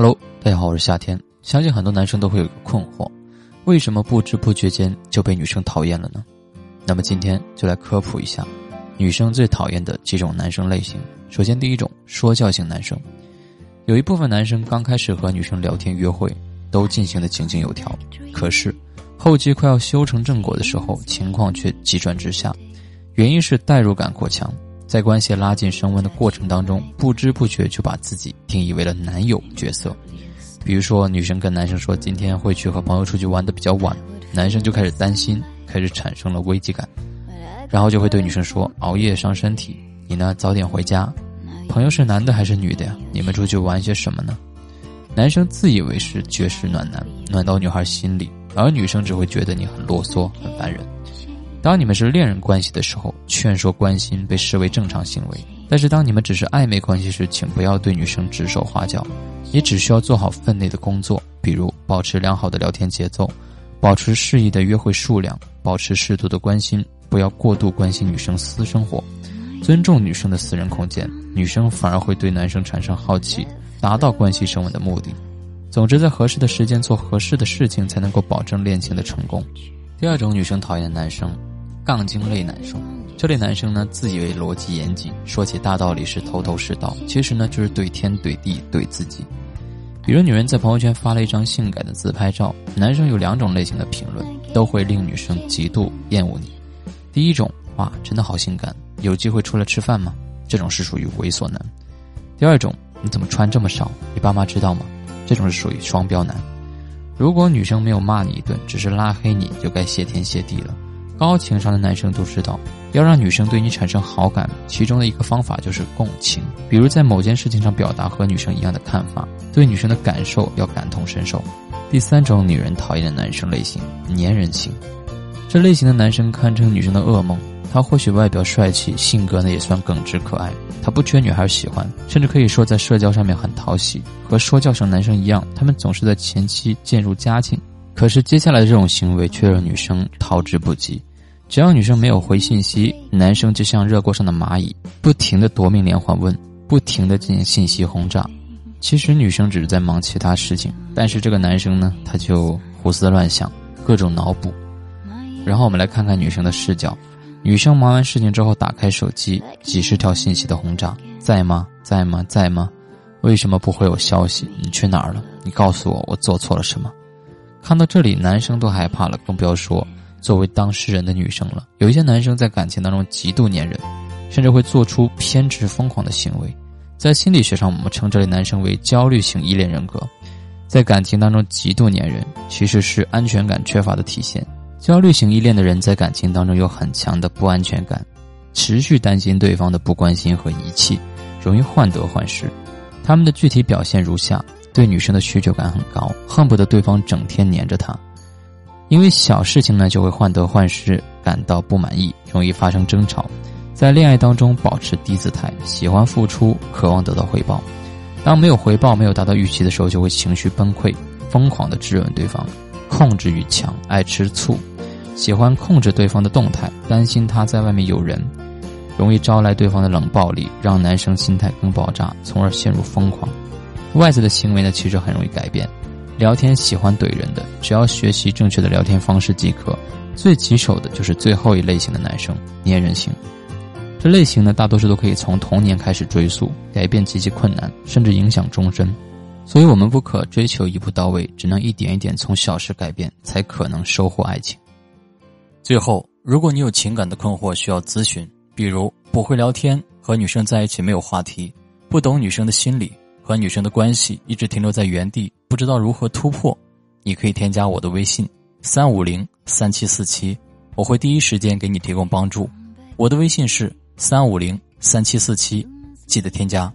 Hello，大家好，我是夏天。相信很多男生都会有一个困惑：为什么不知不觉间就被女生讨厌了呢？那么今天就来科普一下女生最讨厌的几种男生类型。首先，第一种说教型男生，有一部分男生刚开始和女生聊天约会都进行的井井有条，可是后期快要修成正果的时候，情况却急转直下，原因是代入感过强。在关系拉近升温的过程当中，不知不觉就把自己定义为了男友角色。比如说，女生跟男生说今天会去和朋友出去玩的比较晚，男生就开始担心，开始产生了危机感，然后就会对女生说熬夜伤身体，你呢早点回家。朋友是男的还是女的呀？你们出去玩些什么呢？男生自以为是绝世暖男，暖到女孩心里，而女生只会觉得你很啰嗦，很烦人。当你们是恋人关系的时候，劝说关心被视为正常行为；但是当你们只是暧昧关系时，请不要对女生指手画脚，你只需要做好分内的工作，比如保持良好的聊天节奏，保持适宜的约会数量，保持适度的关心，不要过度关心女生私生活，尊重女生的私人空间，女生反而会对男生产生好奇，达到关系升温的目的。总之，在合适的时间做合适的事情，才能够保证恋情的成功。第二种女生讨厌男生。杠精类男生，这类男生呢，自以为逻辑严谨，说起大道理是头头是道，其实呢就是怼天怼地怼自己。比如女人在朋友圈发了一张性感的自拍照，男生有两种类型的评论，都会令女生极度厌恶你。第一种，哇，真的好性感，有机会出来吃饭吗？这种是属于猥琐男。第二种，你怎么穿这么少？你爸妈知道吗？这种是属于双标男。如果女生没有骂你一顿，只是拉黑你，就该谢天谢地了。高情商的男生都知道，要让女生对你产生好感，其中的一个方法就是共情。比如在某件事情上表达和女生一样的看法，对女生的感受要感同身受。第三种女人讨厌的男生类型，粘人型。这类型的男生堪称女生的噩梦。他或许外表帅气，性格呢也算耿直可爱，他不缺女孩喜欢，甚至可以说在社交上面很讨喜。和说教型男生一样，他们总是在前期渐入佳境，可是接下来的这种行为却让女生逃之不及。只要女生没有回信息，男生就像热锅上的蚂蚁，不停的夺命连环问，不停的进行信息轰炸。其实女生只是在忙其他事情，但是这个男生呢，他就胡思乱想，各种脑补。然后我们来看看女生的视角：女生忙完事情之后，打开手机，几十条信息的轰炸，在吗？在吗？在吗？为什么不回我消息？你去哪儿了？你告诉我，我做错了什么？看到这里，男生都害怕了，更不要说。作为当事人的女生了，有一些男生在感情当中极度粘人，甚至会做出偏执疯狂的行为。在心理学上，我们称这类男生为焦虑型依恋人格。在感情当中极度粘人，其实是安全感缺乏的体现。焦虑型依恋的人在感情当中有很强的不安全感，持续担心对方的不关心和遗弃，容易患得患失。他们的具体表现如下：对女生的需求感很高，恨不得对方整天黏着他。因为小事情呢，就会患得患失，感到不满意，容易发生争吵。在恋爱当中保持低姿态，喜欢付出，渴望得到回报。当没有回报、没有达到预期的时候，就会情绪崩溃，疯狂的质问对方，控制欲强，爱吃醋，喜欢控制对方的动态，担心他在外面有人，容易招来对方的冷暴力，让男生心态更爆炸，从而陷入疯狂。外在的行为呢，其实很容易改变。聊天喜欢怼人的，只要学习正确的聊天方式即可。最棘手的就是最后一类型的男生，粘人型。这类型呢，大多数都可以从童年开始追溯，改变极其困难，甚至影响终身。所以，我们不可追求一步到位，只能一点一点从小事改变，才可能收获爱情。最后，如果你有情感的困惑需要咨询，比如不会聊天，和女生在一起没有话题，不懂女生的心理。和女生的关系一直停留在原地，不知道如何突破，你可以添加我的微信三五零三七四七，我会第一时间给你提供帮助。我的微信是三五零三七四七，记得添加。